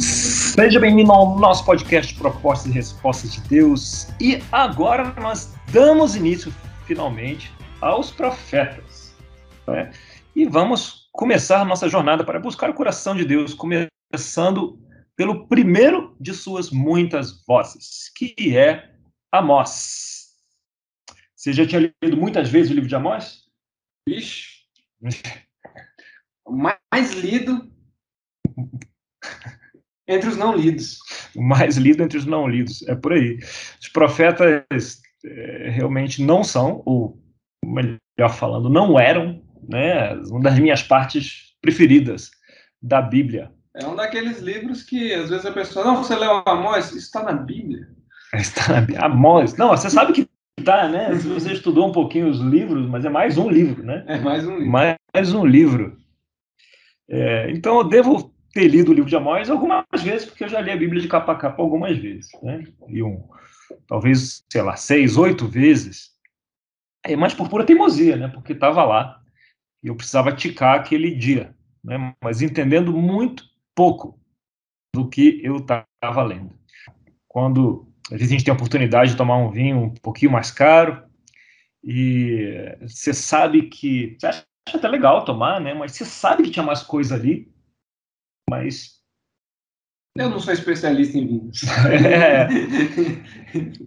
Seja bem-vindo ao nosso podcast Propostas e Respostas de Deus. E agora nós damos início, finalmente, aos profetas. Né? E vamos começar nossa jornada para buscar o coração de Deus, começando pelo primeiro de suas muitas vozes, que é Amós. Você já tinha lido muitas vezes o livro de Amós? Ixi. O mais lido entre os não lidos. O mais lido entre os não lidos, é por aí. Os profetas é, realmente não são, ou melhor falando, não eram, né, uma das minhas partes preferidas da Bíblia. É um daqueles livros que às vezes a pessoa, não, você leu Amós, isso está na Bíblia. Está na Bíblia. Amós. Não, você sabe que tá, né? Se você estudou um pouquinho os livros, mas é mais um livro, né? É mais um livro. Mais um livro. É, então eu devo ter lido o livro de Amós algumas vezes, porque eu já li a Bíblia de capa a capa algumas vezes, né? E um, talvez, sei lá, seis, oito vezes. É mais por pura teimosia, né? Porque estava lá e eu precisava ticar aquele dia, né? Mas entendendo muito pouco do que eu estava lendo. Quando às vezes a gente tem a oportunidade de tomar um vinho um pouquinho mais caro e você sabe que você acha até legal tomar, né? Mas você sabe que tinha mais coisa ali mas. Eu não sou especialista em vinhos. É.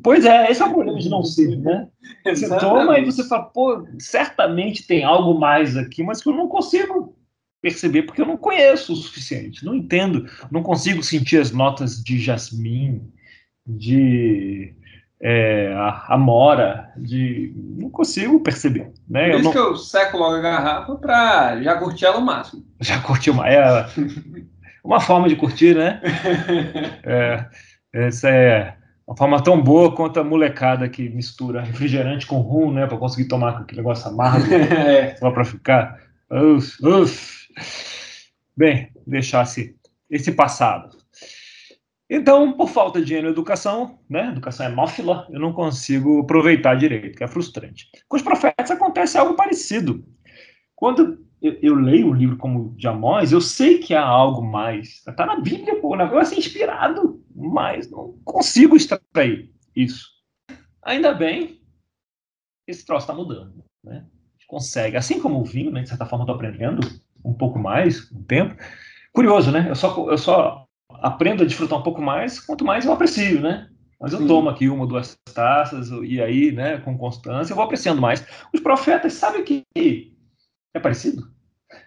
Pois é, esse é o problema de não ser, né? Você toma e você fala, pô, certamente tem algo mais aqui, mas que eu não consigo perceber porque eu não conheço o suficiente, não entendo, não consigo sentir as notas de jasmim, de é, amora, de não consigo perceber, né? Por isso não... que eu seco logo a garrafa para já curtir ela o máximo. Já curtiu uma, é, uma forma de curtir, né? É, essa é uma forma tão boa quanto a molecada que mistura refrigerante com rum, né? Para conseguir tomar aquele negócio amargo, é. só para ficar. Uf, uf. Bem, deixasse esse passado. Então, por falta de educação, né, educação hemófila, eu não consigo aproveitar direito, que é frustrante. Com os profetas acontece algo parecido. Quando eu, eu, leio o livro como de Amós, eu sei que há algo mais. Está na Bíblia, pô, o negócio é inspirado, mas não consigo extrair isso. Ainda bem, esse troço está mudando. Né? A gente consegue, assim como o vinho, né, de certa forma, estou aprendendo um pouco mais com o tempo. Curioso, né? Eu só, eu só aprendo a desfrutar um pouco mais quanto mais eu aprecio, né? Mas eu Sim. tomo aqui uma, duas taças, e aí, né, com constância, eu vou apreciando mais. Os profetas sabem que é parecido?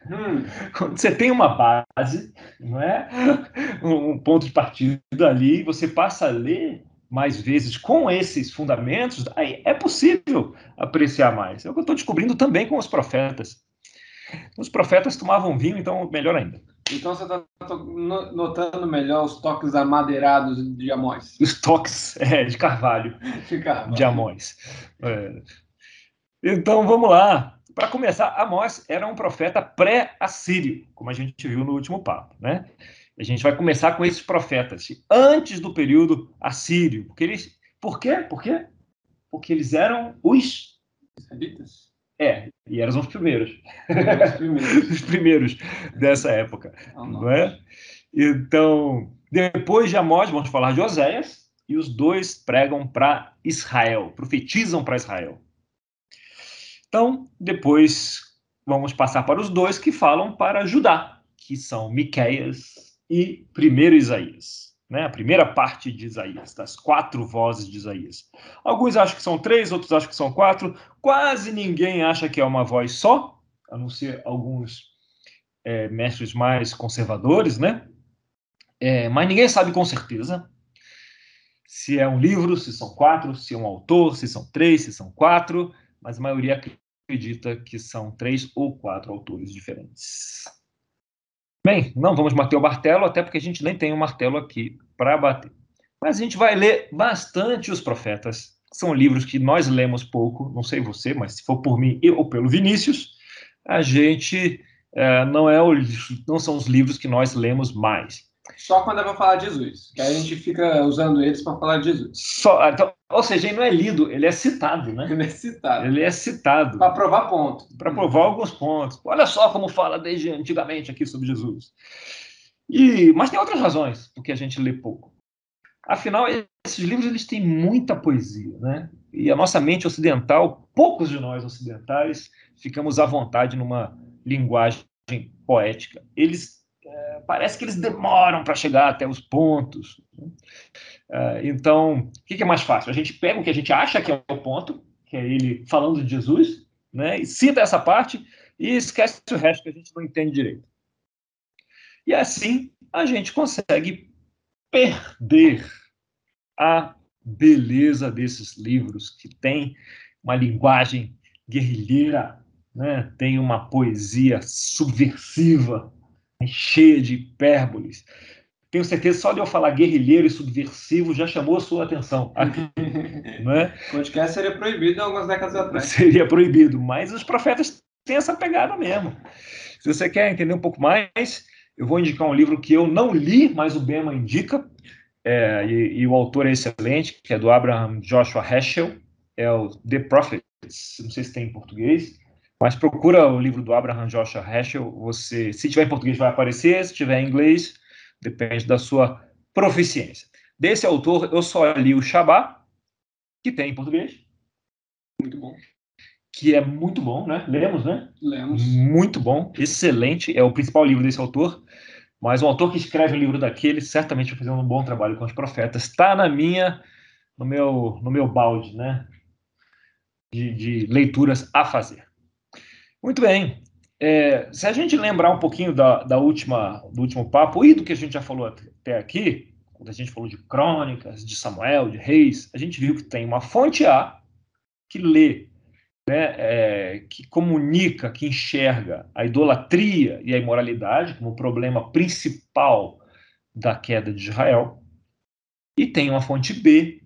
Hum. Quando você tem uma base, não é? Um ponto de partida ali, você passa a ler mais vezes com esses fundamentos, aí é possível apreciar mais. É o que eu estou descobrindo também com os profetas. Os profetas tomavam vinho, então melhor ainda. Então você está notando melhor os toques amadeirados de Amós. Os toques é, de carvalho, de, carvalho. de Amós. É. Então vamos lá. Para começar, Amós era um profeta pré-assírio, como a gente viu no último papo, né? A gente vai começar com esses profetas antes do período assírio, porque eles, por quê? Por quê? Porque eles eram os israelitas. É, e eram os primeiros. Os primeiros, os primeiros dessa época, oh, não é? Então, depois de Amós, vamos falar de Oséias, e os dois pregam para Israel, profetizam para Israel. Então, depois vamos passar para os dois que falam para Judá, que são Miqueias e primeiro Isaías. Né, a primeira parte de Isaías, das quatro vozes de Isaías. Alguns acham que são três, outros acham que são quatro. Quase ninguém acha que é uma voz só, a não ser alguns é, mestres mais conservadores, né? É, mas ninguém sabe com certeza se é um livro, se são quatro, se é um autor, se são três, se são quatro, mas a maioria acredita que são três ou quatro autores diferentes. Bem, não vamos bater o martelo, até porque a gente nem tem um martelo aqui para bater. Mas a gente vai ler bastante os profetas. São livros que nós lemos pouco, não sei você, mas se for por mim ou pelo Vinícius, a gente é, não é o, não são os livros que nós lemos mais. Só quando é para falar de Jesus, que aí a gente fica usando eles para falar de Jesus. Só, então, ou seja, ele não é lido, ele é citado, né? Ele é citado. Ele é citado. Para provar pontos. Para provar alguns pontos. Olha só como fala desde antigamente aqui sobre Jesus. E, mas tem outras razões porque a gente lê pouco. Afinal, esses livros eles têm muita poesia, né? E a nossa mente ocidental, poucos de nós ocidentais, ficamos à vontade numa linguagem poética. Eles é, parece que eles demoram para chegar até os pontos. Né? É, então, o que, que é mais fácil? A gente pega o que a gente acha que é o ponto, que é ele falando de Jesus, né? E cita essa parte e esquece o resto que a gente não entende direito. E assim a gente consegue perder a beleza desses livros que tem uma linguagem guerrilheira, né? tem uma poesia subversiva, cheia de hipérboles. Tenho certeza, só de eu falar guerrilheiro e subversivo já chamou a sua atenção. né? Podcast seria proibido algumas décadas atrás. Seria proibido, mas os profetas têm essa pegada mesmo. Se você quer entender um pouco mais, eu vou indicar um livro que eu não li, mas o Bema indica, é, e, e, o autor é excelente, que é do Abraham Joshua Heschel, é o The Prophets, não sei se tem em português, mas procura o livro do Abraham Joshua Heschel, você, se tiver em português vai aparecer, se tiver em inglês, depende da sua proficiência. Desse autor, eu só li o Shabá, que tem em português. Muito bom que é muito bom, né? Lemos, né? Lemos. Muito bom, excelente. É o principal livro desse autor. Mas um autor que escreve um livro daquele certamente vai fazer um bom trabalho com os profetas. Está na minha, no meu, no meu balde, né? De, de leituras a fazer. Muito bem. É, se a gente lembrar um pouquinho da, da última, do último papo e do que a gente já falou até aqui, quando a gente falou de crônicas, de Samuel, de reis, a gente viu que tem uma fonte A que lê né, é, que comunica, que enxerga a idolatria e a imoralidade como problema principal da queda de Israel, e tem uma fonte B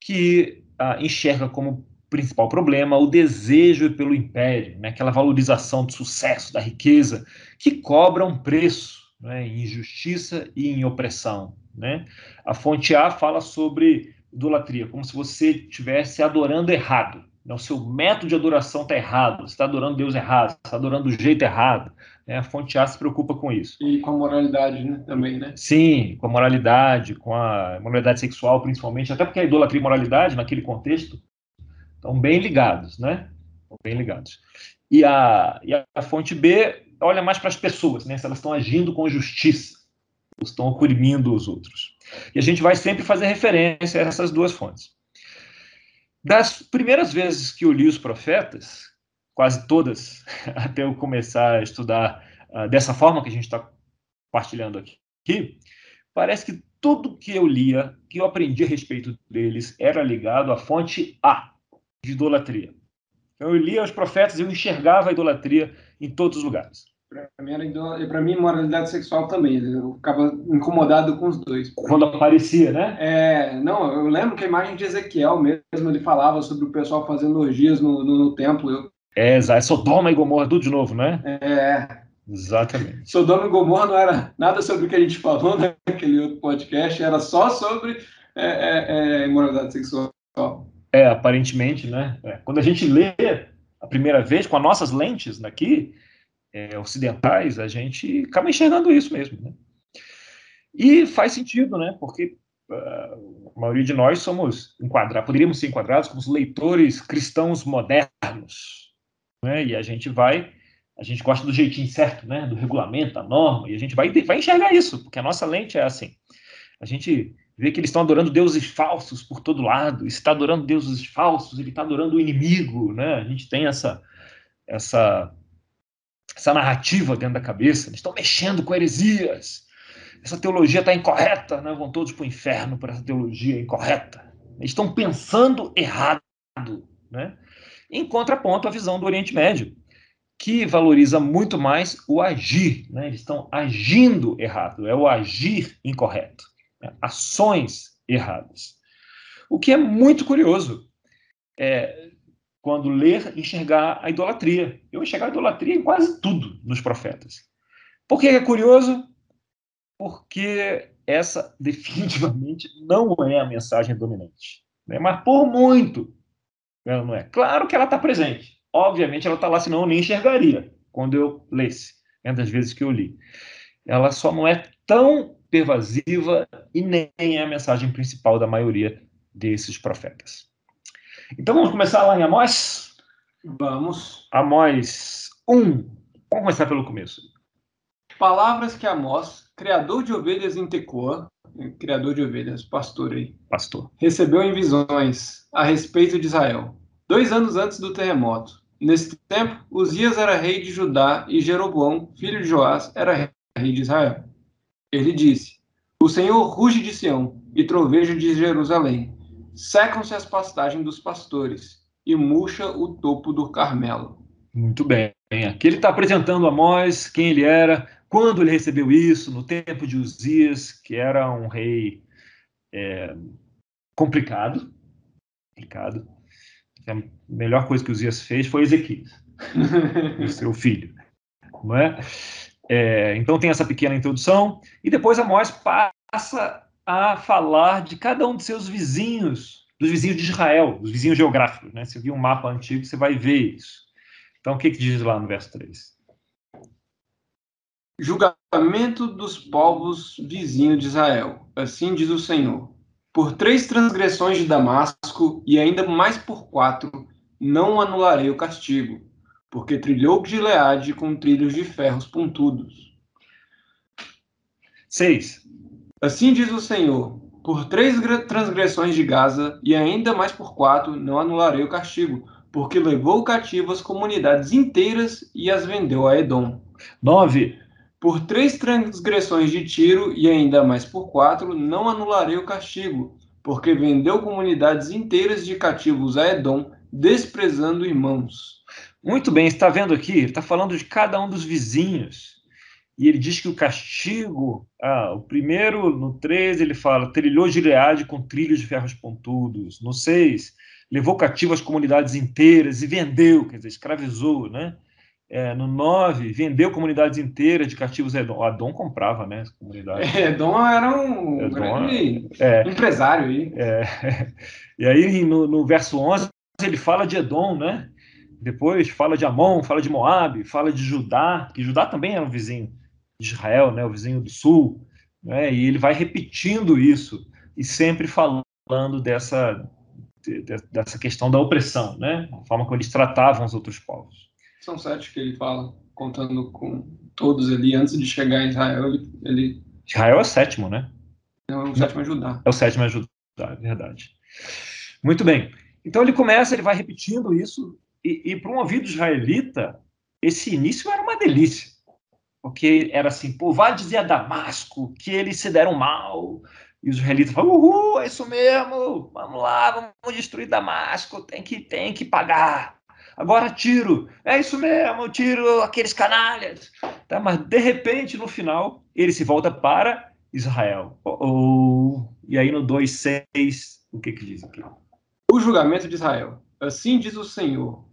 que ah, enxerga como principal problema o desejo pelo império, né, aquela valorização do sucesso, da riqueza, que cobra um preço né, em injustiça e em opressão. Né? A fonte A fala sobre idolatria, como se você estivesse adorando errado. Né? O seu método de adoração está errado, você está adorando Deus errado, você está adorando do jeito errado. Né? A fonte A se preocupa com isso. E com a moralidade né? também, né? Sim, com a moralidade, com a moralidade sexual principalmente, até porque a idolatria e moralidade, naquele contexto, estão bem ligados, né? Estão bem ligados. E a, e a fonte B olha mais para as pessoas, né? Se elas estão agindo com justiça, estão oprimindo os outros. E a gente vai sempre fazer referência a essas duas fontes. Das primeiras vezes que eu li os profetas, quase todas, até eu começar a estudar uh, dessa forma que a gente está compartilhando aqui, parece que tudo que eu lia, que eu aprendi a respeito deles, era ligado à fonte A, de idolatria. Então, eu lia os profetas e eu enxergava a idolatria em todos os lugares. Para mim, para mim, moralidade sexual também. Eu ficava incomodado com os dois. Quando aparecia, né? É, não, eu lembro que a imagem de Ezequiel mesmo, ele falava sobre o pessoal fazendo orgias no, no, no templo. Eu... É. É Sodoma e Gomorra, tudo de novo, né? É. Exatamente. Sodoma e Gomorra não era nada sobre o que a gente falou naquele outro podcast, era só sobre é, é, é, imoralidade sexual. É, aparentemente, né? É. Quando a gente lê a primeira vez com as nossas lentes daqui, é, ocidentais, a gente acaba enxergando isso mesmo. Né? E faz sentido, né? Porque uh, a maioria de nós somos enquadrados, poderíamos ser enquadrados como leitores cristãos modernos, né? E a gente vai, a gente gosta do jeitinho certo, né? Do regulamento, da norma, e a gente vai, vai enxergar isso, porque a nossa lente é assim. A gente vê que eles estão adorando deuses falsos por todo lado, está adorando deuses falsos, ele está adorando o inimigo, né? A gente tem essa essa essa narrativa dentro da cabeça, eles estão mexendo com heresias. Essa teologia está incorreta, né? vão todos para o inferno por essa teologia incorreta. Eles estão pensando errado. Né? Em contraponto, a visão do Oriente Médio, que valoriza muito mais o agir. Né? Eles estão agindo errado, é o agir incorreto, né? ações erradas. O que é muito curioso. É, quando ler, enxergar a idolatria. Eu enxergar a idolatria em quase tudo nos profetas. Por que é curioso? Porque essa definitivamente não é a mensagem dominante. Né? Mas por muito ela não é. Claro que ela está presente. Obviamente ela está lá, senão eu nem enxergaria quando eu lesse, né, das vezes que eu li. Ela só não é tão pervasiva e nem é a mensagem principal da maioria desses profetas. Então vamos começar lá em Amós? Vamos. Amós 1. Vamos começar pelo começo. Palavras que Amós, criador de ovelhas em Tecoa, criador de ovelhas, pastor aí, pastor, recebeu em visões a respeito de Israel, dois anos antes do terremoto. Nesse tempo, Uzias era rei de Judá e Jeroboão, filho de Joás, era rei de Israel. Ele disse: O Senhor ruge de Sião e troveja de Jerusalém. Secam-se as pastagens dos pastores e murcha o topo do Carmelo. Muito bem. Aqui ele está apresentando a Amós, quem ele era, quando ele recebeu isso, no tempo de Uzias, que era um rei é, complicado, complicado. A melhor coisa que Uzias fez foi Ezequias, o seu filho, não é? É? Então tem essa pequena introdução e depois Amós passa a falar de cada um de seus vizinhos, dos vizinhos de Israel, dos vizinhos geográficos, né? Se viu um mapa antigo, você vai ver isso. Então o que, que diz lá no verso 3? Julgamento dos povos vizinhos de Israel. Assim diz o Senhor. Por três transgressões de Damasco, e ainda mais por quatro, não anularei o castigo, porque trilhou Gileade com trilhos de ferros pontudos. 6. Assim diz o Senhor: por três transgressões de Gaza, e ainda mais por quatro, não anularei o castigo, porque levou cativo as comunidades inteiras e as vendeu a Edom. 9 por três transgressões de Tiro e ainda mais por quatro, não anularei o castigo, porque vendeu comunidades inteiras de cativos a Edom, desprezando irmãos. Muito bem, está vendo aqui? Ele está falando de cada um dos vizinhos. E ele diz que o castigo, ah, o primeiro, no 13, ele fala, trilhou Gileade com trilhos de ferros pontudos. No 6, levou cativo as comunidades inteiras e vendeu, quer dizer, escravizou, né? É, no 9, vendeu comunidades inteiras de cativos Edom. O Adom comprava, né? É, Edom era um Edom, grande é, empresário aí. É, e aí, no, no, verso 11, ele fala de Edom, né? Depois fala de Amon, fala de Moab, fala de Judá, que Judá também era um vizinho de Israel, né? O vizinho do sul. Né? E ele vai repetindo isso e sempre falando dessa, dessa questão da opressão, né? A forma como eles tratavam os outros povos. São sete que ele fala, contando com todos ali, antes de chegar em Israel, ele... ele... Israel é o sétimo, né? Não, é o sétimo é Judá. É o sétimo é Judá, é verdade. Muito bem. Então ele começa, ele vai repetindo isso, e, e para um ouvido israelita, esse início era uma delícia. Porque era assim, pô, vai dizer a Damasco que eles se deram mal, e os israelitas falam, uhul, é isso mesmo, vamos lá, vamos destruir Damasco, tem que, tem que pagar agora tiro. É isso mesmo, tiro aqueles canalhas. Tá? Mas, de repente, no final, ele se volta para Israel. Oh, oh. E aí, no 2,6, o que, que diz aqui? O julgamento de Israel. Assim diz o Senhor: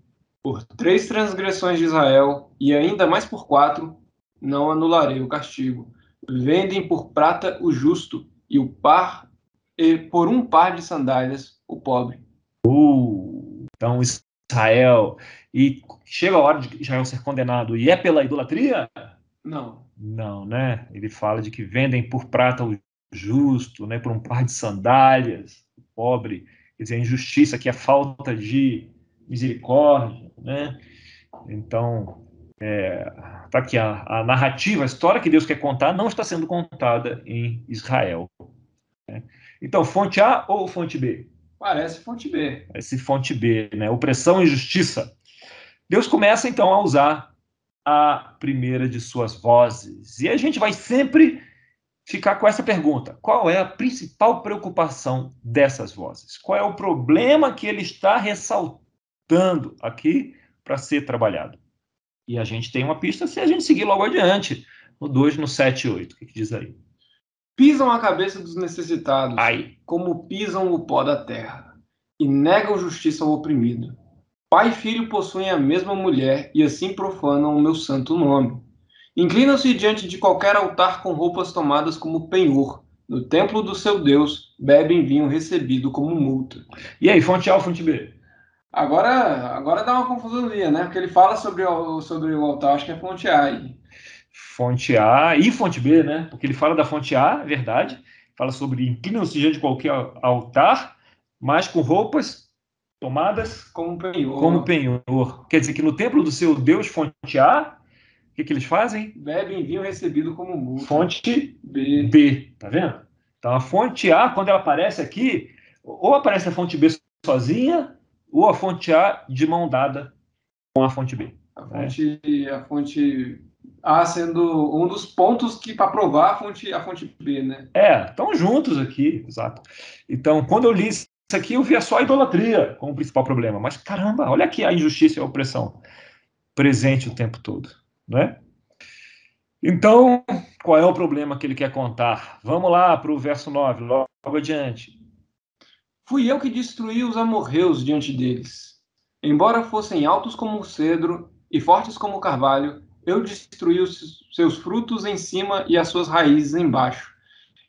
por três transgressões de Israel, e ainda mais por quatro, não anularei o castigo. Vendem por prata o justo, e o par, e por um par de sandálias, o pobre. Uh, então, Israel e chega a hora de Israel ser condenado e é pela idolatria? Não. Não, né? Ele fala de que vendem por prata o justo, né, por um par de sandálias, o pobre, quer dizer, a injustiça que é falta de misericórdia, né? Então, é, tá aqui a, a, narrativa, a história que Deus quer contar não está sendo contada em Israel. Né? Então, fonte A ou fonte B? Parece fonte B. Parece fonte B, né? Opressão e justiça. Deus começa então a usar a primeira de suas vozes. E a gente vai sempre ficar com essa pergunta: qual é a principal preocupação dessas vozes? Qual é o problema que ele está ressaltando aqui para ser trabalhado? E a gente tem uma pista se a gente seguir logo adiante, no 2, no 7 e 8. O que, que diz aí? Pisam a cabeça dos necessitados, Ai. como pisam o pó da terra, e negam justiça ao oprimido. Pai e filho possuem a mesma mulher e assim profanam o meu santo nome. Inclinam-se diante de qualquer altar com roupas tomadas como penhor. No templo do seu Deus, bebem vinho recebido como multa. E aí, fonte A ou fonte B? Agora, agora dá uma confusão ali, né? Porque ele fala sobre o, sobre o altar, acho que é fonte A. Fonte A e fonte B, né? Porque ele fala da fonte A, é verdade, fala sobre inclinam-se diante de qualquer altar, mas com roupas tomadas como penhor. Como penhor. Quer dizer que no templo do seu Deus, fonte A, o que, que eles fazem? Bebem vinho recebido como multa. Fonte B. B. Tá vendo? Então a fonte A, quando ela aparece aqui, ou aparece a fonte B sozinha, ou a fonte A de mão dada com a fonte B. A fonte, é. a fonte a sendo um dos pontos que para provar a fonte, a fonte B, né? É, estão juntos aqui, exato. Então, quando eu li isso aqui, eu via só a idolatria como principal problema. Mas caramba, olha aqui a injustiça e a opressão presente o tempo todo, né? Então, qual é o problema que ele quer contar? Vamos lá para o verso 9, logo adiante. Fui eu que destruí os amorreus diante deles. Embora fossem altos como o cedro e fortes como o carvalho, eu destruí os seus frutos em cima e as suas raízes embaixo.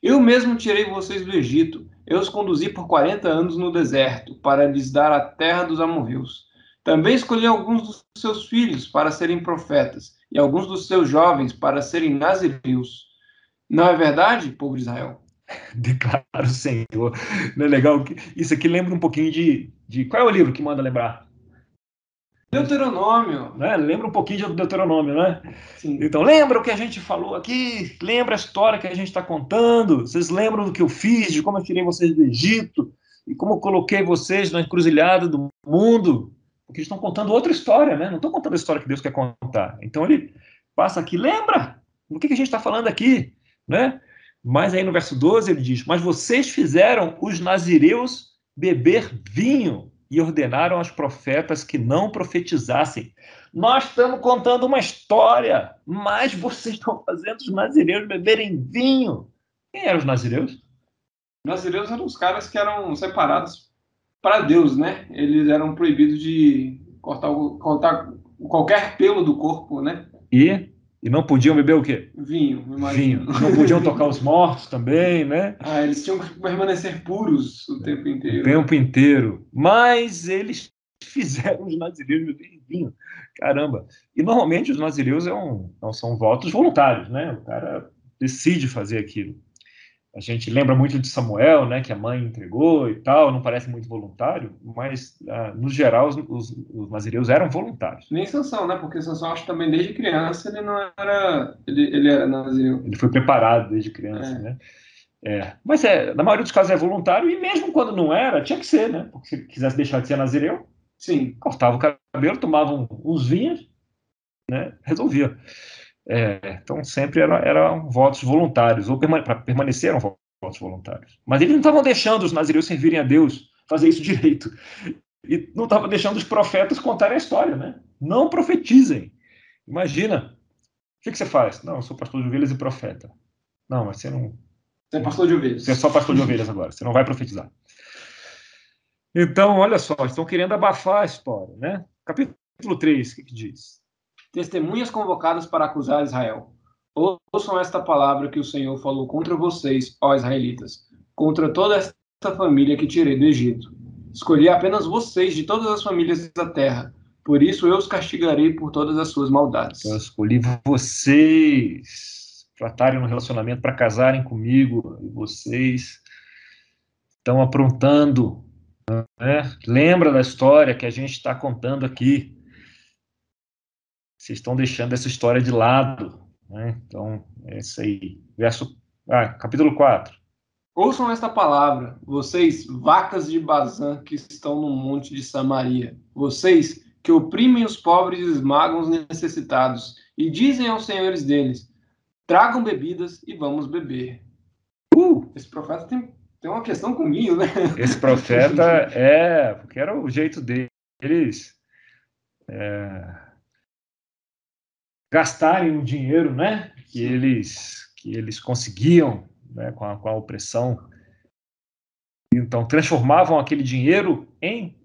Eu mesmo tirei vocês do Egito. Eu os conduzi por quarenta anos no deserto, para lhes dar a terra dos amorreus. Também escolhi alguns dos seus filhos para serem profetas, e alguns dos seus jovens para serem nazireus. Não é verdade, povo de Israel? Declara o Senhor. Não é legal? Isso aqui lembra um pouquinho de, de. Qual é o livro que manda lembrar? Deuteronômio. Né? Lembra um pouquinho de Deuteronômio, né? Sim. Então, lembra o que a gente falou aqui? Lembra a história que a gente está contando? Vocês lembram do que eu fiz, de como eu tirei vocês do Egito? E como eu coloquei vocês na encruzilhada do mundo? Porque eles estão contando outra história, né? Não estão contando a história que Deus quer contar. Então, ele passa aqui, lembra? Do que, que a gente está falando aqui, né? Mas aí no verso 12 ele diz: Mas vocês fizeram os nazireus beber vinho e ordenaram aos profetas que não profetizassem. Nós estamos contando uma história, mas vocês estão fazendo os nazireus beberem vinho. Quem eram os nazireus? Os nazireus eram os caras que eram separados para Deus, né? Eles eram proibidos de cortar, cortar qualquer pelo do corpo, né? E e não podiam beber o quê? Vinho, Vinho. Não podiam tocar os mortos também, né? Ah, eles tinham que permanecer puros o tempo inteiro. O tempo inteiro. Mas eles fizeram os nazireus beberem vinho. Caramba. E normalmente os nazireus é um, não são votos voluntários, né? O cara decide fazer aquilo. A gente lembra muito de Samuel, né, que a mãe entregou e tal, não parece muito voluntário, mas ah, no geral os, os, os, nazireus eram voluntários. Nem Sansão, né, porque Sansão acho que também desde criança ele não era, ele, ele era nazireu. Ele foi preparado desde criança, é. né? É, mas é, na maioria dos casos é voluntário e mesmo quando não era, tinha que ser, né? Porque se quisesse deixar de ser nazireu, sim, cortava o cabelo, tomava uns vinhos, né? Resolvia. É, então sempre eram, eram votos voluntários, ou permane para permanecer eram votos voluntários. Mas eles não estavam deixando os nazireus servirem a Deus, fazer isso direito. E não estavam deixando os profetas contarem a história, né? Não profetizem. Imagina. O que, que você faz? Não, eu sou pastor de ovelhas e profeta. Não, mas você não. Você é pastor de ovelhas. Você é só pastor de ovelhas agora. Você não vai profetizar. Então, olha só, estão querendo abafar a história, né? Capítulo 3, o que, que diz? Testemunhas convocadas para acusar Israel. Ouçam esta palavra que o Senhor falou contra vocês, ó israelitas, contra toda esta família que tirei do Egito. Escolhi apenas vocês de todas as famílias da terra, por isso eu os castigarei por todas as suas maldades. Eu escolhi vocês para estarem no relacionamento, para casarem comigo, e vocês estão aprontando. Né? Lembra da história que a gente está contando aqui vocês estão deixando essa história de lado. Né? Então, é isso aí. Verso, ah, capítulo 4. Ouçam esta palavra, vocês, vacas de Bazã que estão no monte de Samaria, vocês que oprimem os pobres e esmagam os necessitados, e dizem aos senhores deles: tragam bebidas e vamos beber. Uh, esse profeta tem, tem uma questão comigo, né? Esse profeta é, porque era o jeito deles. É, gastarem o dinheiro, né, que eles que eles conseguiam, né, com a, com a opressão. Então transformavam aquele dinheiro em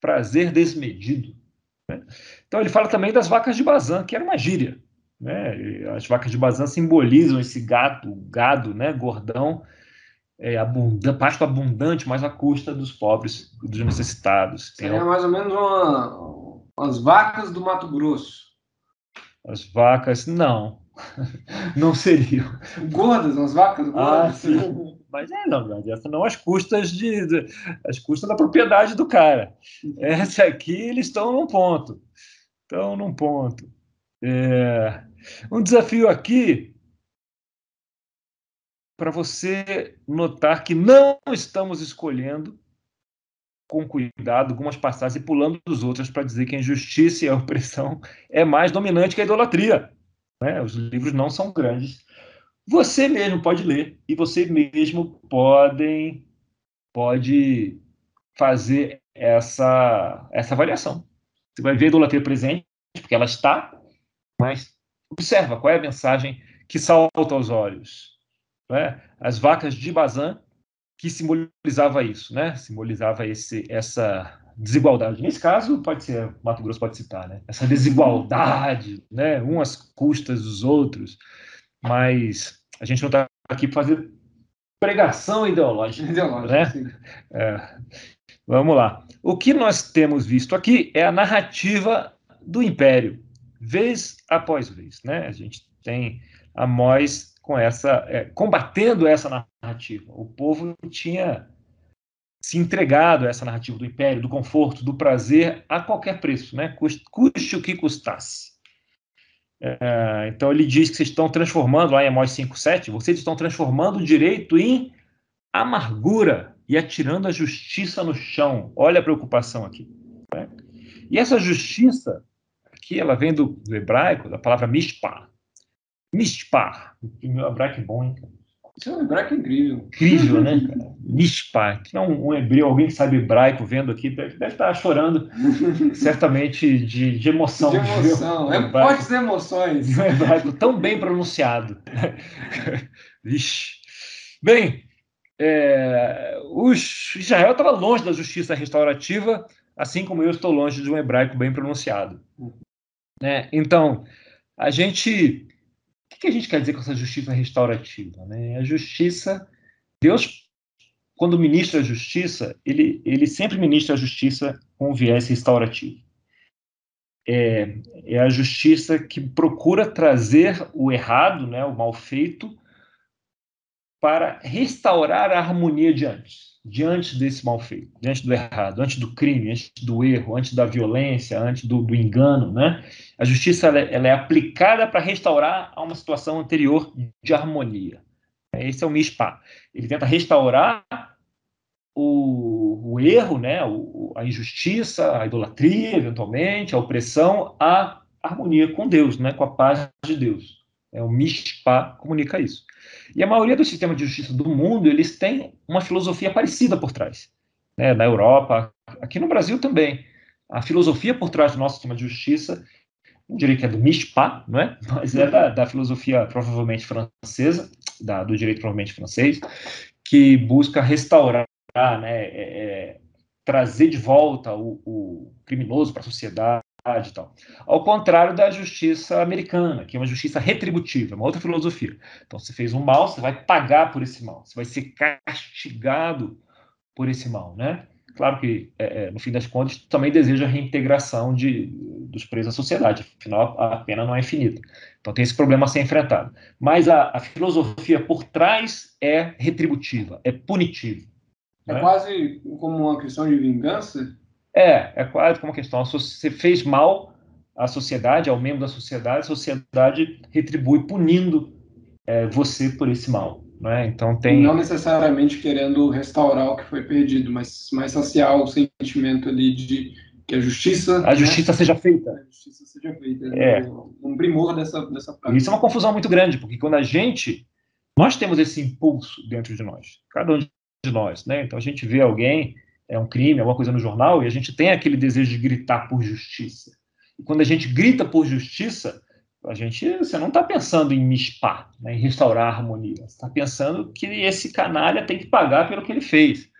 prazer desmedido. Né? Então ele fala também das vacas de Bazan, que era uma gíria. Né? As vacas de Bazan simbolizam esse gado, gado, né, gordão, é, abundante, pasto abundante, mas à custa dos pobres, dos necessitados. Seria mais ou menos uma, umas vacas do Mato Grosso. As vacas, não. não seriam. Gordas, as vacas gordas? Ah, sim. Mas é, não, mas essa não às custas de, de as custas da propriedade do cara. Essa aqui eles estão num ponto. Estão num ponto. É, um desafio aqui para você notar que não estamos escolhendo com cuidado algumas passagens e pulando dos outras para dizer que a injustiça e a opressão é mais dominante que a idolatria. Né? Os livros não são grandes. Você mesmo pode ler e você mesmo podem, pode fazer essa, essa avaliação. Você vai ver a idolatria presente, porque ela está, mas observa qual é a mensagem que salta aos olhos. Né? As vacas de Bazan que simbolizava isso, né? Simbolizava esse, essa desigualdade. Nesse caso, pode ser, Mato Grosso pode citar, né? Essa desigualdade, né? Umas custas dos outros, mas a gente não está aqui para fazer pregação ideológica. Ideológica, né? É, vamos lá. O que nós temos visto aqui é a narrativa do Império, vez após vez, né? A gente tem Amós com essa, é, combatendo essa narrativa. O povo tinha se entregado a essa narrativa do império, do conforto, do prazer a qualquer preço, né? Custe, custe o que custasse. É, então ele diz que vocês estão transformando, lá em Amós 5,7, vocês estão transformando o direito em amargura e atirando a justiça no chão. Olha a preocupação aqui. Né? E essa justiça, aqui ela vem do, do hebraico, da palavra mishpah, Mishpah. Meu hebraico é bom, hein? Isso é um hebraico incrível. Incrível, né? Mishpah. Que é um, um, hebreu, alguém que sabe hebraico vendo aqui, deve, deve estar chorando, certamente, de, de emoção. De emoção. É fortes emoções. De um hebraico tão bem pronunciado. Vixe. Bem, é, Israel estava longe da justiça restaurativa, assim como eu estou longe de um hebraico bem pronunciado. Né? Então, a gente o que a gente quer dizer com essa justiça restaurativa? Né? A justiça, Deus, quando ministra a justiça, ele, ele sempre ministra a justiça com viés restaurativo. É, é a justiça que procura trazer o errado, né, o mal feito, para restaurar a harmonia de antes, diante desse mal feito, diante do errado, antes do crime, antes do erro, antes da violência, antes do, do engano, né? A justiça ela, ela é aplicada para restaurar a uma situação anterior de harmonia. Esse é o MISPA. Ele tenta restaurar o, o erro, né? O, a injustiça, a idolatria, eventualmente, a opressão, a harmonia com Deus, né? Com a paz de Deus. É, o MISPA comunica isso. E a maioria dos sistemas de justiça do mundo, eles têm uma filosofia parecida por trás. Né? Na Europa, aqui no Brasil também. A filosofia por trás do nosso sistema de justiça, não diria que é do MISPA, não é? mas é da, da filosofia provavelmente francesa, da, do direito provavelmente francês, que busca restaurar, né, é, é, trazer de volta o, o criminoso para a sociedade, e tal. Ao contrário da justiça americana, que é uma justiça retributiva, uma outra filosofia. Então, você fez um mal, você vai pagar por esse mal, você vai ser castigado por esse mal, né? Claro que, é, é, no fim das contas, também deseja a reintegração de, dos presos à sociedade, afinal, a pena não é infinita. Então, tem esse problema a ser enfrentado. Mas a, a filosofia por trás é retributiva, é punitiva. É né? quase como uma questão de vingança? É, é quase como uma questão. Você fez mal à sociedade, ao membro da sociedade, a sociedade retribui punindo é, você por esse mal. Né? Então tem. Não necessariamente querendo restaurar o que foi perdido, mas mais saciar o sentimento ali de que a justiça. A né? justiça seja feita. A justiça seja feita. É. Um primor dessa, dessa prática. Isso é uma confusão muito grande, porque quando a gente. Nós temos esse impulso dentro de nós, cada um de nós, né? Então a gente vê alguém é um crime, alguma coisa no jornal, e a gente tem aquele desejo de gritar por justiça. E quando a gente grita por justiça, a gente, você não está pensando em mispar, né, em restaurar a harmonia. Você está pensando que esse canalha tem que pagar pelo que ele fez.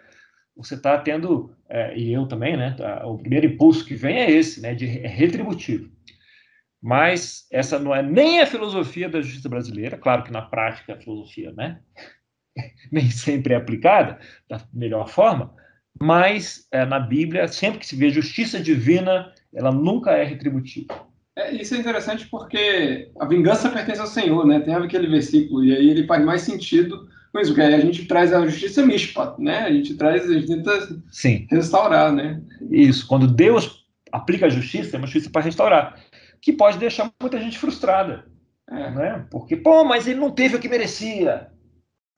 Você está tendo, é, e eu também, né? Tá, o primeiro impulso que vem é esse, né? De é retributivo. Mas essa não é nem a filosofia da justiça brasileira. Claro que na prática a filosofia, né? nem sempre é aplicada da melhor forma, mas é, na Bíblia, sempre que se vê justiça divina, ela nunca é retributiva. É, isso é interessante porque a vingança pertence ao Senhor, né? Tem aquele versículo, e aí ele faz mais sentido com isso, porque aí a gente traz a justiça mishpat, né? A gente traz, a gente tenta Sim. restaurar, né? Isso, quando Deus aplica a justiça, é uma justiça para restaurar, que pode deixar muita gente frustrada, É. né? Porque, pô, mas ele não teve o que merecia.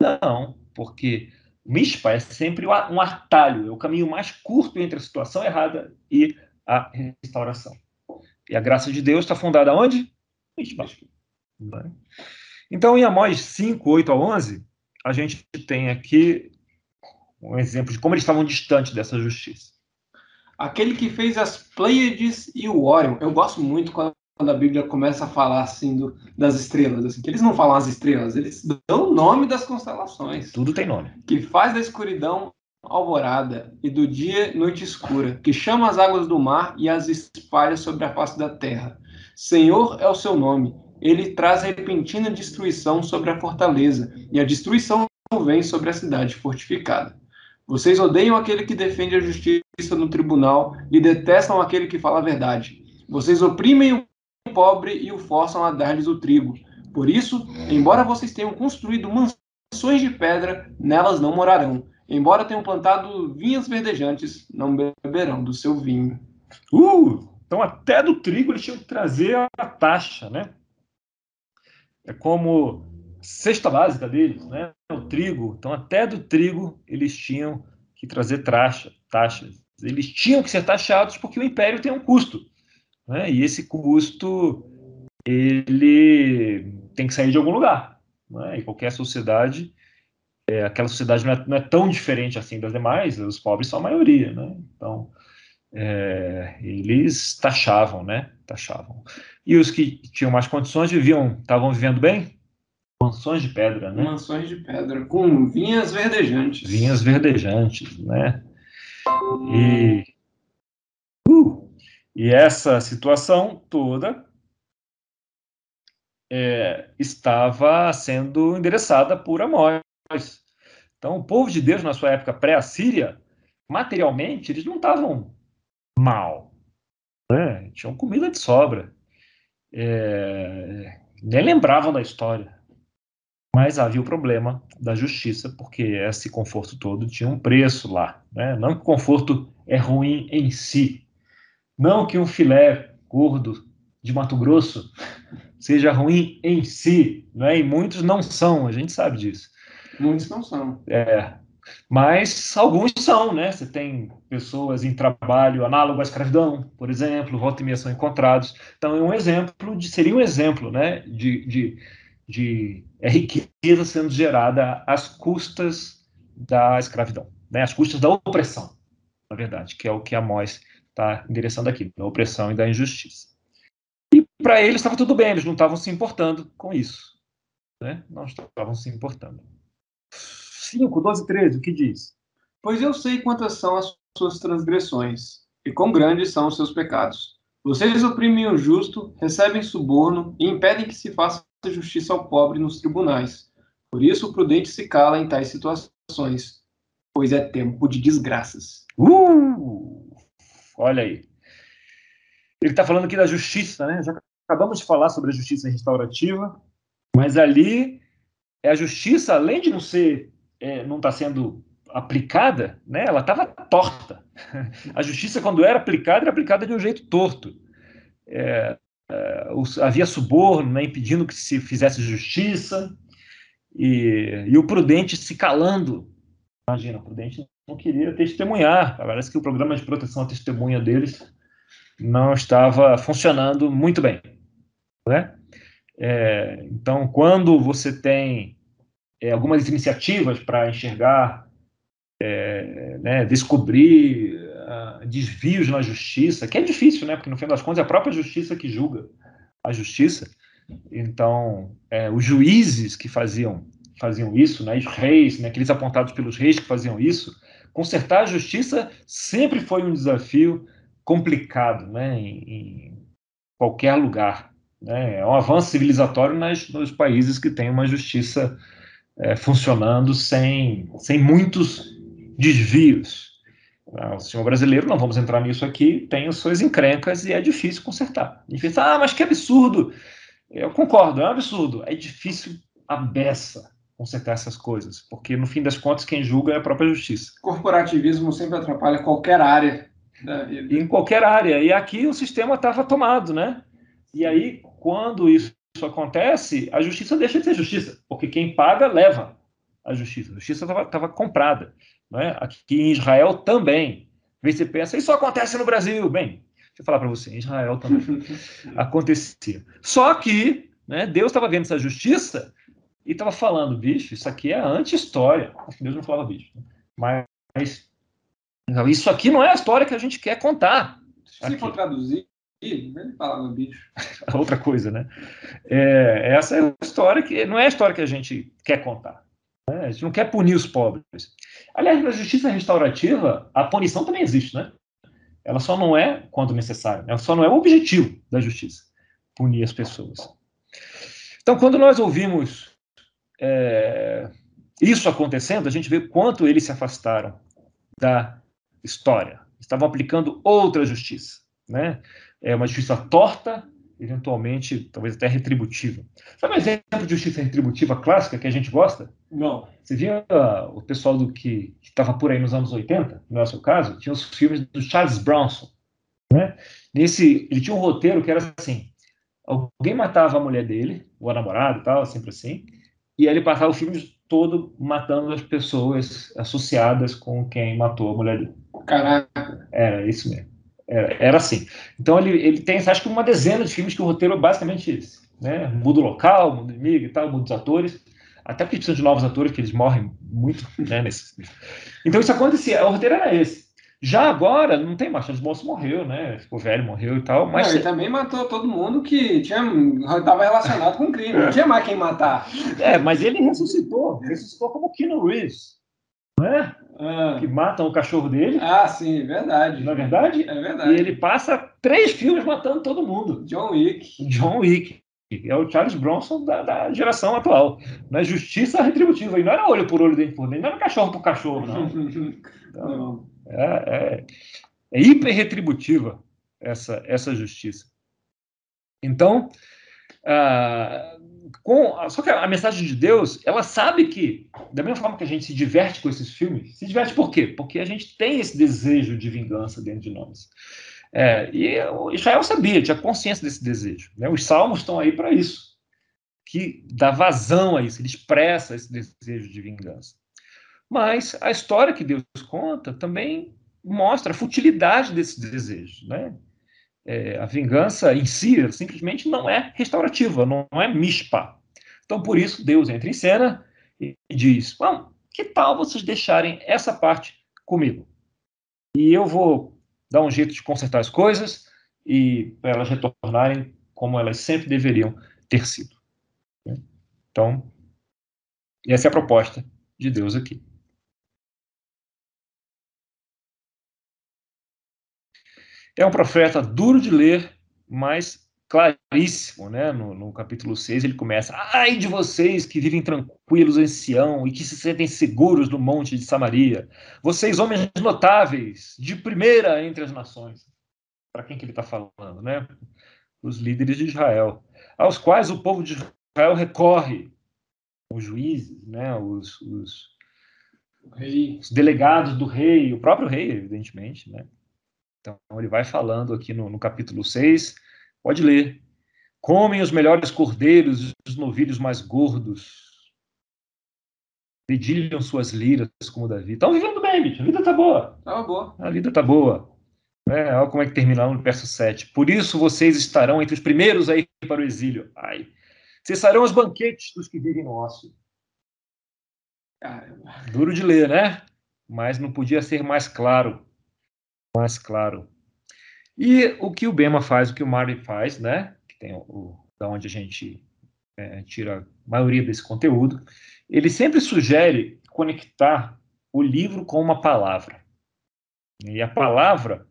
Não, porque Mishpa é sempre um atalho, é o caminho mais curto entre a situação errada e a restauração. E a graça de Deus está fundada onde? Mishpa. Né? Então, em Amós 5, 8 a 11, a gente tem aqui um exemplo de como eles estavam distantes dessa justiça. Aquele que fez as Pleiades e o Órion. Eu gosto muito quando a Bíblia começa a falar assim do, das estrelas, assim, que eles não falam as estrelas, eles dão o nome das constelações. Tudo tem nome. Que faz da escuridão alvorada e do dia noite escura, que chama as águas do mar e as espalha sobre a face da terra. Senhor é o seu nome. Ele traz repentina destruição sobre a fortaleza, e a destruição vem sobre a cidade fortificada. Vocês odeiam aquele que defende a justiça no tribunal e detestam aquele que fala a verdade. Vocês oprimem o pobre e o forçam a dar-lhes o trigo. Por isso, embora vocês tenham construído mansões de pedra, nelas não morarão. Embora tenham plantado vinhas verdejantes, não beberão do seu vinho. Uh, então, até do trigo eles tinham que trazer a taxa, né? É como cesta básica deles, né? O trigo. Então, até do trigo eles tinham que trazer taxa, taxas. Eles tinham que ser taxados porque o império tem um custo, né? E esse custo ele tem que sair de algum lugar, né? E qualquer sociedade, é, aquela sociedade não é, não é, tão diferente assim das demais. Os pobres são a maioria, né? Então é, eles taxavam, né? Taxavam. E os que tinham mais condições viviam, estavam vivendo bem? Mansões de pedra, né? Mansões de pedra, com vinhas verdejantes. Vinhas verdejantes, né? E, e essa situação toda é, estava sendo endereçada por Amós. Então, o povo de Deus, na sua época pré-assíria, materialmente, eles não estavam mal. Né? Tinham comida de sobra. É, nem lembravam da história. Mas havia o problema da justiça, porque esse conforto todo tinha um preço lá. Né? Não que o conforto é ruim em si. Não que um filé gordo de Mato Grosso seja ruim em si. Né? E muitos não são, a gente sabe disso. Muitos não são. É, mas alguns são, né? Você tem pessoas em trabalho análogo à escravidão, por exemplo, volta e meia são encontrados. Então, é um exemplo de, seria um exemplo, né? De, de, de é riqueza sendo gerada às custas da escravidão, né? Às custas da opressão, na verdade, que é o que Amós está endereçando aqui, da opressão e da injustiça. E para eles estava tudo bem, eles não estavam se importando com isso, né? Não estavam se importando. 5, 12, 13, o que diz? Pois eu sei quantas são as suas transgressões, e quão grandes são os seus pecados. Vocês oprimem o justo, recebem suborno e impedem que se faça justiça ao pobre nos tribunais. Por isso o prudente se cala em tais situações, pois é tempo de desgraças. Uh! Olha aí. Ele está falando aqui da justiça, né? Já acabamos de falar sobre a justiça restaurativa, mas ali é a justiça, além de não ser é, não está sendo aplicada, né, ela estava torta. A justiça, quando era aplicada, era aplicada de um jeito torto. É, é, havia suborno, né, impedindo que se fizesse justiça, e, e, o prudente se calando. Imagina, o prudente não queria testemunhar. Parece que o programa de proteção à testemunha deles não estava funcionando muito bem. Né? É, então, quando você tem é, algumas iniciativas para enxergar, é, né, descobrir uh, desvios na justiça, que é difícil, né, porque no fim das contas é a própria justiça que julga a justiça. Então, é, os juízes que faziam faziam isso, né, os reis, né, aqueles apontados pelos reis que faziam isso, consertar a justiça sempre foi um desafio complicado, né, em, em qualquer lugar. Né, é um avanço civilizatório nas, nos países que têm uma justiça é, funcionando sem, sem muitos desvios. Ah, o sistema brasileiro, não vamos entrar nisso aqui, tem as suas encrencas e é difícil consertar. Difícil, ah, mas que absurdo! Eu concordo, é um absurdo. É difícil a beça consertar essas coisas, porque no fim das contas quem julga é a própria justiça. Corporativismo sempre atrapalha qualquer área da vida. Em qualquer área. E aqui o sistema estava tomado, né? E aí, quando isso acontece, a justiça deixa de ser justiça, porque quem paga leva a justiça. A justiça estava comprada. Né? Aqui em Israel também. Você pensa, isso acontece no Brasil. Bem, deixa eu falar para você, em Israel também acontecia. Só que né, Deus estava vendo essa justiça e estava falando, bicho, isso aqui é anti-história. Acho que Deus não falava bicho. Né? Mas isso aqui não é a história que a gente quer contar. Se aqui. for traduzir, ele falava bicho. Outra coisa, né? É, essa é a história que não é a história que a gente quer contar. Né? A gente não quer punir os pobres. Aliás, na justiça restaurativa, a punição também existe, né? Ela só não é quando necessário, ela só não é o objetivo da justiça, punir as pessoas. Então, quando nós ouvimos é, isso acontecendo, a gente vê quanto eles se afastaram da história. Estavam aplicando outra justiça, né? É uma justiça torta, eventualmente, talvez até retributiva. Sabe um exemplo de justiça retributiva clássica que a gente gosta? Não. Você via uh, o pessoal do que estava por aí nos anos 80, no nosso caso, tinha os filmes do Charles Bronson. Né? Nesse, ele tinha um roteiro que era assim: alguém matava a mulher dele, namorada e tal, sempre assim, e ele passava o filme todo matando as pessoas associadas com quem matou a mulher dele. Caraca. Era isso mesmo. Era, era assim. Então ele, ele tem, acho que uma dezena de filmes que o roteiro é basicamente esse. Né? Muda o local, muda o inimigo e tal, muda os atores. Até porque precisa de novos atores, que eles morrem muito né, nesse. Então isso acontecia. O roteiro era esse. Já agora, não tem mais, Charles Bronson morreu, né? Ficou velho, morreu e tal. Mas não, ele também matou todo mundo que estava relacionado com crime. Não tinha mais quem matar. É, mas ele ressuscitou. Ressuscitou como Keanu Reeves. Não é? Ah. Que matam o cachorro dele. Ah, sim, verdade. Não é verdade? É verdade. E ele passa três filmes matando todo mundo. John Wick. John Wick. É o Charles Bronson da, da geração atual. Na justiça retributiva. E não era olho por olho, dente por dente. Não era cachorro por cachorro, não. Então, não. É, é, é hiper retributiva essa, essa justiça. Então, ah, com, só que a mensagem de Deus, ela sabe que, da mesma forma que a gente se diverte com esses filmes, se diverte por quê? Porque a gente tem esse desejo de vingança dentro de nós. É, e Israel sabia, tinha consciência desse desejo. Né? Os salmos estão aí para isso, que dá vazão a isso, ele expressa esse desejo de vingança. Mas a história que Deus conta também mostra a futilidade desse desejo. Né? é, a vingança em si simplesmente não é restaurativa, não, não é mishpa. Então, por isso, Deus entra em cena e diz: Bom, que tal vocês deixarem essa parte comigo? E eu vou dar um jeito de consertar as coisas e para elas retornarem como elas sempre deveriam ter sido. Então, essa é a proposta de Deus aqui. É um profeta duro de ler, mas claríssimo, né? No, no, capítulo 6 ele começa: Ai de vocês que vivem tranquilos em Sião e que se sentem seguros no monte de Samaria, vocês homens notáveis, de primeira entre as nações. Para quem que ele está falando, né? Os líderes de Israel, aos quais o povo de Israel recorre, os juízes, né? Os, os, os delegados do rei, o próprio rei, evidentemente, né? Então, ele vai falando aqui no, no capítulo 6, pode ler. Comem os melhores cordeiros e os novilhos mais gordos. Dedilham suas liras como Davi. Estão vivendo bem, bicho. A vida tá boa. Tá boa. A vida tá boa. É, olha como é que termina no verso 7. Por isso vocês estarão entre os primeiros a ir para o exílio. Ai. Cessarão os banquetes dos que vivem no ócio. Caramba. Duro de ler, né? Mas não podia ser mais claro mais claro. E o que o Bema faz, o que o Marley faz, né? Que tem o, o da onde a gente é, tira a maioria desse conteúdo, ele sempre sugere conectar o livro com uma palavra. E a palavra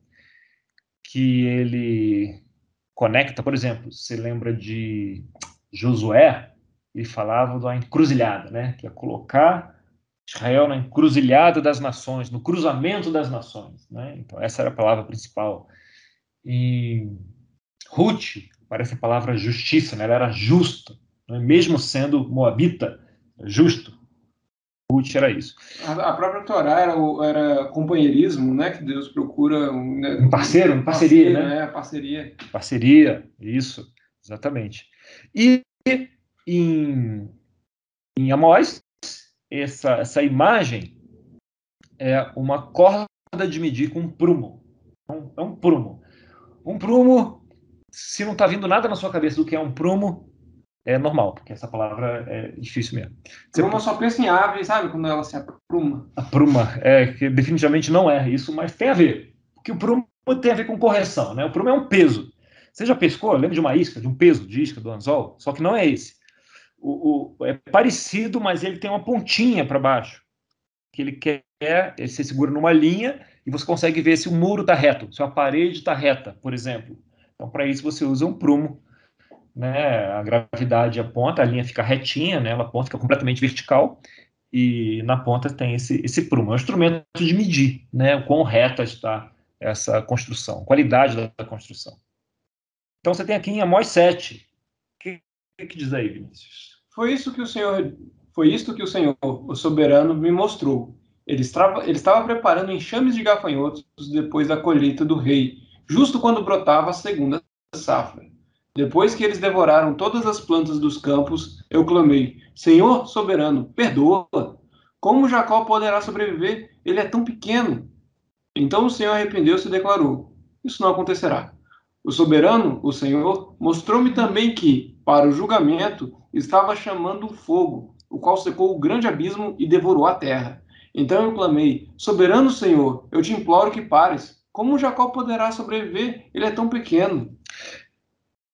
que ele conecta, por exemplo, você lembra de Josué, ele falava da encruzilhada, né? Que é colocar Israel na encruzilhada das nações, no cruzamento das nações. Né? Então, essa era a palavra principal. E Ruth parece a palavra justiça, né? ela era justa, né? mesmo sendo moabita, justo. Ruth era isso. A, a própria Torá era, era companheirismo, né? Que Deus procura um, né? um parceiro, uma parceria, parceria, né? É, parceria. Parceria, isso, exatamente. E em, em Amós, essa, essa imagem é uma corda de medir com um prumo. É um, é um prumo. Um prumo, se não está vindo nada na sua cabeça do que é um prumo, é normal, porque essa palavra é difícil mesmo. Você Pruma só pensa em ave, sabe? Quando ela se apruma. Apruma, é, que definitivamente não é isso, mas tem a ver. Porque o prumo tem a ver com correção, né? O prumo é um peso. Você já pescou? Lembra de uma isca, de um peso de isca do anzol? Só que não é esse. O, o é parecido, mas ele tem uma pontinha para baixo. Que ele quer, ele se segura numa linha e você consegue ver se o muro está reto, se a parede está reta, por exemplo. Então, para isso, você usa um prumo né, a gravidade aponta, a linha fica retinha, né, ela aponta, fica completamente vertical, e na ponta tem esse, esse prumo. É um instrumento de medir né, o quão reta está essa construção, qualidade da construção. Então você tem aqui em Amós 7. Que diz aí, Vinícius? Foi isso que o Senhor, foi isto que o Senhor, o soberano, me mostrou. Ele estava, ele estava preparando enxames de gafanhotos depois da colheita do rei, justo quando brotava a segunda safra. Depois que eles devoraram todas as plantas dos campos, eu clamei: Senhor soberano, perdoa. Como Jacó poderá sobreviver? Ele é tão pequeno. Então o Senhor arrependeu-se e declarou: Isso não acontecerá. O soberano, o Senhor, mostrou-me também que, para o julgamento, estava chamando um fogo, o qual secou o grande abismo e devorou a terra. Então eu clamei: Soberano Senhor, eu te imploro que pares. Como Jacó poderá sobreviver? Ele é tão pequeno.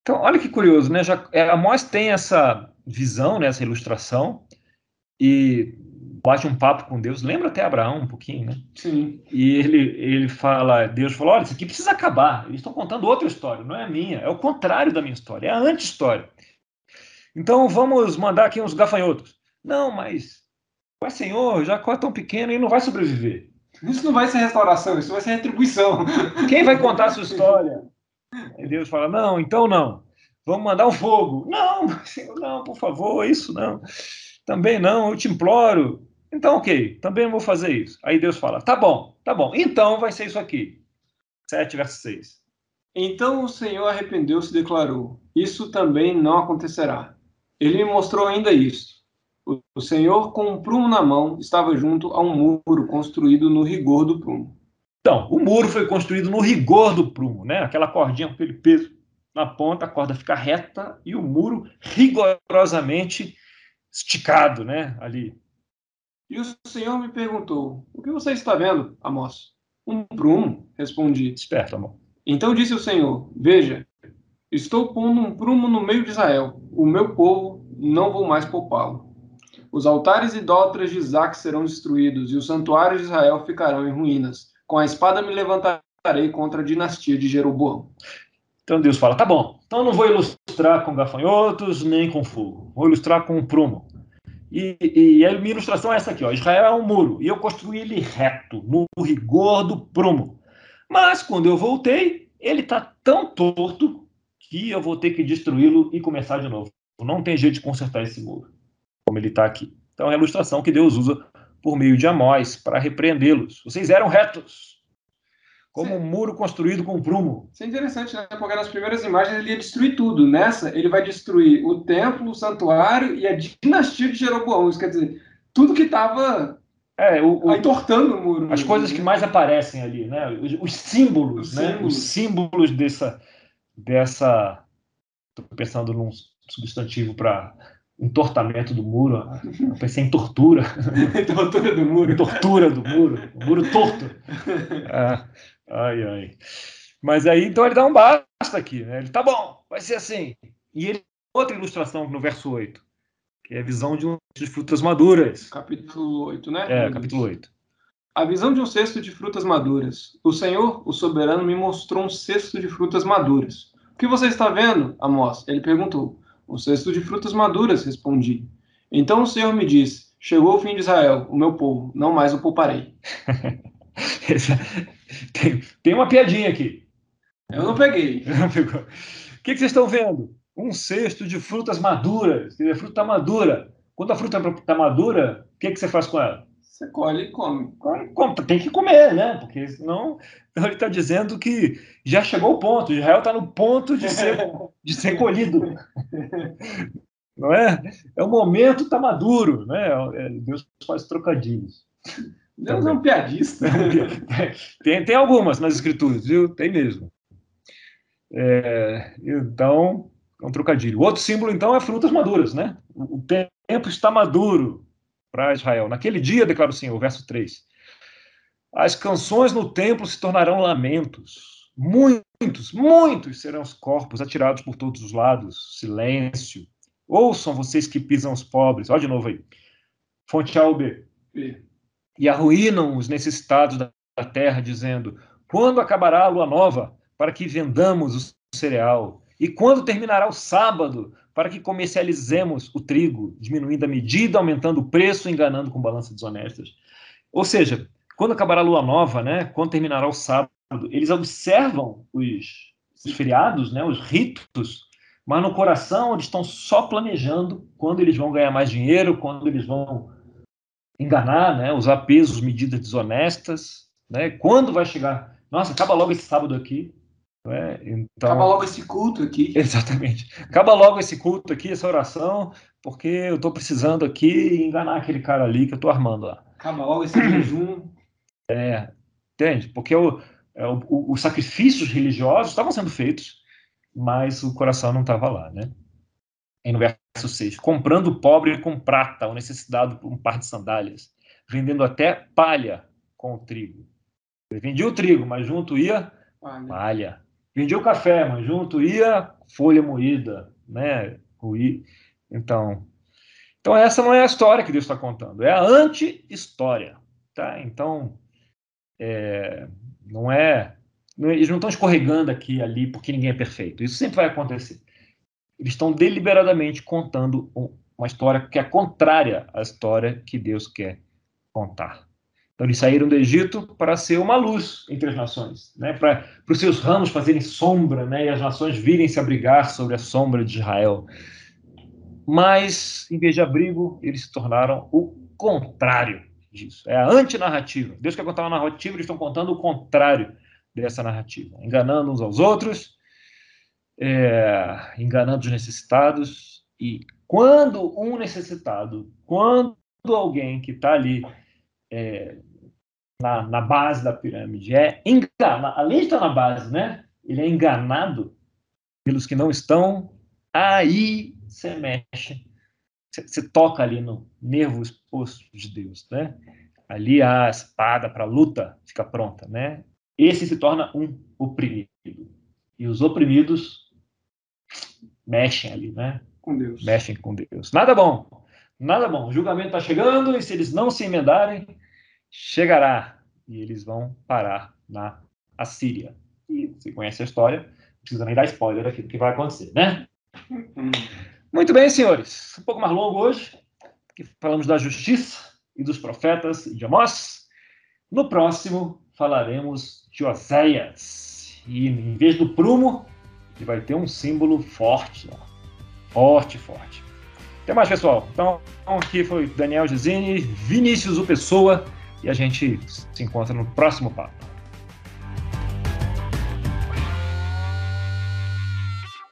Então, olha que curioso, né? Já, é, Amós tem essa visão, né, essa ilustração, e bate um papo com Deus. Lembra até Abraão um pouquinho, né? Sim. E ele, ele fala, Deus falou, olha, isso aqui precisa acabar. Eles estão contando outra história, não é a minha, é o contrário da minha história, é a anti-história. Então vamos mandar aqui uns gafanhotos. Não, mas, Pai Senhor, Jacó é tão pequeno e não vai sobreviver. Isso não vai ser restauração, isso vai ser retribuição. Quem vai contar a sua história? Aí Deus fala: não, então não. Vamos mandar um fogo. Não, Senhor, não, por favor, isso não. Também não, eu te imploro. Então, ok, também vou fazer isso. Aí Deus fala: tá bom, tá bom, então vai ser isso aqui. 7 verso 6. Então o Senhor arrependeu-se e declarou: Isso também não acontecerá. Ele me mostrou ainda isso. O Senhor, com um prumo na mão, estava junto a um muro construído no rigor do prumo. Então, o muro foi construído no rigor do prumo, né? Aquela cordinha com aquele peso na ponta, a corda fica reta e o muro rigorosamente esticado, né? Ali. E o Senhor me perguntou: O que você está vendo, Amós? Um prumo, respondi. Esperto, amor. Então disse o Senhor: Veja, estou pondo um prumo no meio de Israel. O meu povo não vou mais poupá-lo. Os altares idólatras de Isaac serão destruídos e os santuários de Israel ficarão em ruínas com a espada me levantarei contra a dinastia de Jeroboão. Então Deus fala: tá bom, então não vou ilustrar com gafanhotos nem com fogo, vou ilustrar com um prumo. E, e, a minha ilustração é essa aqui: ó. Israel é um muro e eu construí ele reto, no rigor do prumo. Mas quando eu voltei, ele está tão torto que eu vou ter que destruí-lo e começar de novo. Não tem jeito de consertar esse muro, como ele está aqui. Então é a ilustração que Deus usa por meio de Amós para repreendê-los. Vocês eram retos, como Sim. um muro construído com prumo. Isso é interessante, né? Porque nas primeiras imagens ele ia destruir tudo. Nessa, ele vai destruir o templo, o santuário e a dinastia de Jeroboão. Isso quer dizer, tudo que estava é, o, o, entortando o muro. As coisas que mais aparecem ali, né? Os, os símbolos, os né? Símbolos. Os símbolos dessa. dessa... Estou pensando num substantivo para entortamento do muro. Eu pensei em tortura. tortura do muro. tortura do muro. O muro torto. Ah, ai, ai. Mas aí, então, ele dá um basta aqui. Né? Ele, tá bom, vai ser assim. E ele outra ilustração no verso 8, que é a visão de um de frutas maduras. Capítulo 8, né? É, capítulo 8. A visão de um cesto de frutas maduras. O Senhor, o soberano, me mostrou um cesto de frutas maduras. O que você está vendo, Amós? Ele perguntou. Um cesto de frutas maduras, respondi. Então o Senhor me disse: Chegou o fim de Israel, o meu povo, não mais o pouparei. tem, tem uma piadinha aqui. Eu não peguei. Não pegou. O que, que vocês estão vendo? Um cesto de frutas maduras. A fruta está madura. Quando a fruta está madura, o que, que você faz com ela? Você colhe e come. Tem que comer, né? Porque senão ele está dizendo que já chegou o ponto. Israel está no ponto de ser, de ser colhido. Não é? É o momento está maduro, né? É, Deus faz trocadilhos. Deus é um piadista. tem, tem algumas nas escrituras, viu? Tem mesmo. É, então, é um trocadilho. O outro símbolo, então, é frutas maduras, né? O tempo está maduro para Israel. Naquele dia, declara o Senhor, verso 3, as canções no templo se tornarão lamentos. Muitos, muitos serão os corpos atirados por todos os lados. Silêncio. Ouçam vocês que pisam os pobres. Olha de novo aí. Fonte A ou B. B. E arruinam os necessitados da terra, dizendo: Quando acabará a lua nova, para que vendamos o cereal? E quando terminará o sábado, para que comercializemos o trigo, diminuindo a medida, aumentando o preço, enganando com balanças desonestas. Ou seja, quando acabará a lua nova, né, quando terminará o sábado, eles observam os, os feriados, né, os ritos, mas no coração eles estão só planejando quando eles vão ganhar mais dinheiro, quando eles vão enganar, né, usar pesos, medidas desonestas, né, quando vai chegar. Nossa, acaba logo esse sábado aqui, é? Então, Acaba logo esse culto aqui. Exatamente. Acaba logo esse culto aqui, essa oração, porque eu estou precisando aqui enganar aquele cara ali que eu estou armando lá. Acaba logo esse jejum. É, entende? Porque é, o, o, os sacrifícios religiosos estavam sendo feitos, mas o coração não estava lá, né? No verso 6, comprando o pobre com prata, o necessitado por um par de sandálias, vendendo até palha com o trigo. Ele vendia o trigo, mas junto ia palha. palha. Vendia o café, mas junto ia folha moída, né? Ruí. Então, então essa não é a história que Deus está contando, é a anti-história, tá? Então, é, não é, eles não estão escorregando aqui ali porque ninguém é perfeito. Isso sempre vai acontecer. Eles estão deliberadamente contando uma história que é contrária à história que Deus quer contar. Então, eles saíram do Egito para ser uma luz entre as nações, né? para, os seus ramos fazerem sombra né? e as nações virem se abrigar sobre a sombra de Israel. Mas, em vez de abrigo, eles se tornaram o contrário disso. É a antinarrativa. Deus quer contar uma narrativa, eles estão contando o contrário dessa narrativa, enganando uns aos outros, é, enganando os necessitados. E quando um necessitado, quando alguém que está ali é, na, na, base da pirâmide é enganado, além de estar na base, né? Ele é enganado pelos que não estão, aí você mexe, você toca ali no nervo exposto de Deus, né? Ali a espada para luta fica pronta, né? Esse se torna um oprimido. E os oprimidos mexem ali, né? Com Deus. Mexem com Deus. Nada bom. Nada bom. O julgamento está chegando e se eles não se emendarem, chegará e eles vão parar na Assíria. E você conhece a história, não precisa nem dar spoiler aqui do que vai acontecer, né? Muito bem, senhores. Um pouco mais longo hoje, que falamos da justiça e dos profetas de Amós. No próximo, falaremos de Oséias. E em vez do prumo, ele vai ter um símbolo forte. Ó. Forte, forte. Até mais, pessoal. Então, aqui foi Daniel Gesine, Vinícius O Pessoa e a gente se encontra no próximo papo.